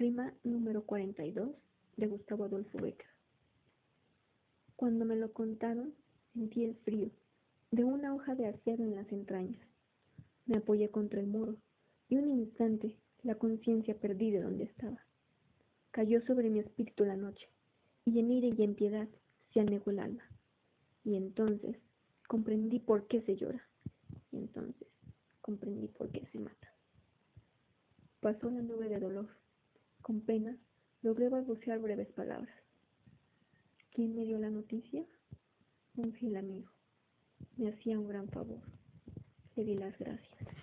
Rima número 42 de Gustavo Adolfo Becker. Cuando me lo contaron, sentí el frío de una hoja de acero en las entrañas. Me apoyé contra el muro y un instante la conciencia perdí de donde estaba. Cayó sobre mi espíritu la noche y en ira y en piedad se anegó el alma. Y entonces comprendí por qué se llora. Y entonces comprendí por qué se mata. Pasó la nube de dolor con pena logré balbucear breves palabras. ¿Quién me dio la noticia? Un fiel amigo. Me hacía un gran favor. Le di las gracias.